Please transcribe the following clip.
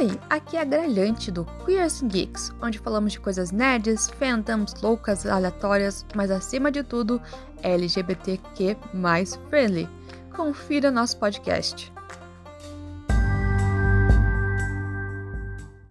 Oi, aqui é a Gralhante do Queers Geeks, onde falamos de coisas nerds, fandoms, loucas, aleatórias, mas acima de tudo, LGBTQ friendly. Confira nosso podcast.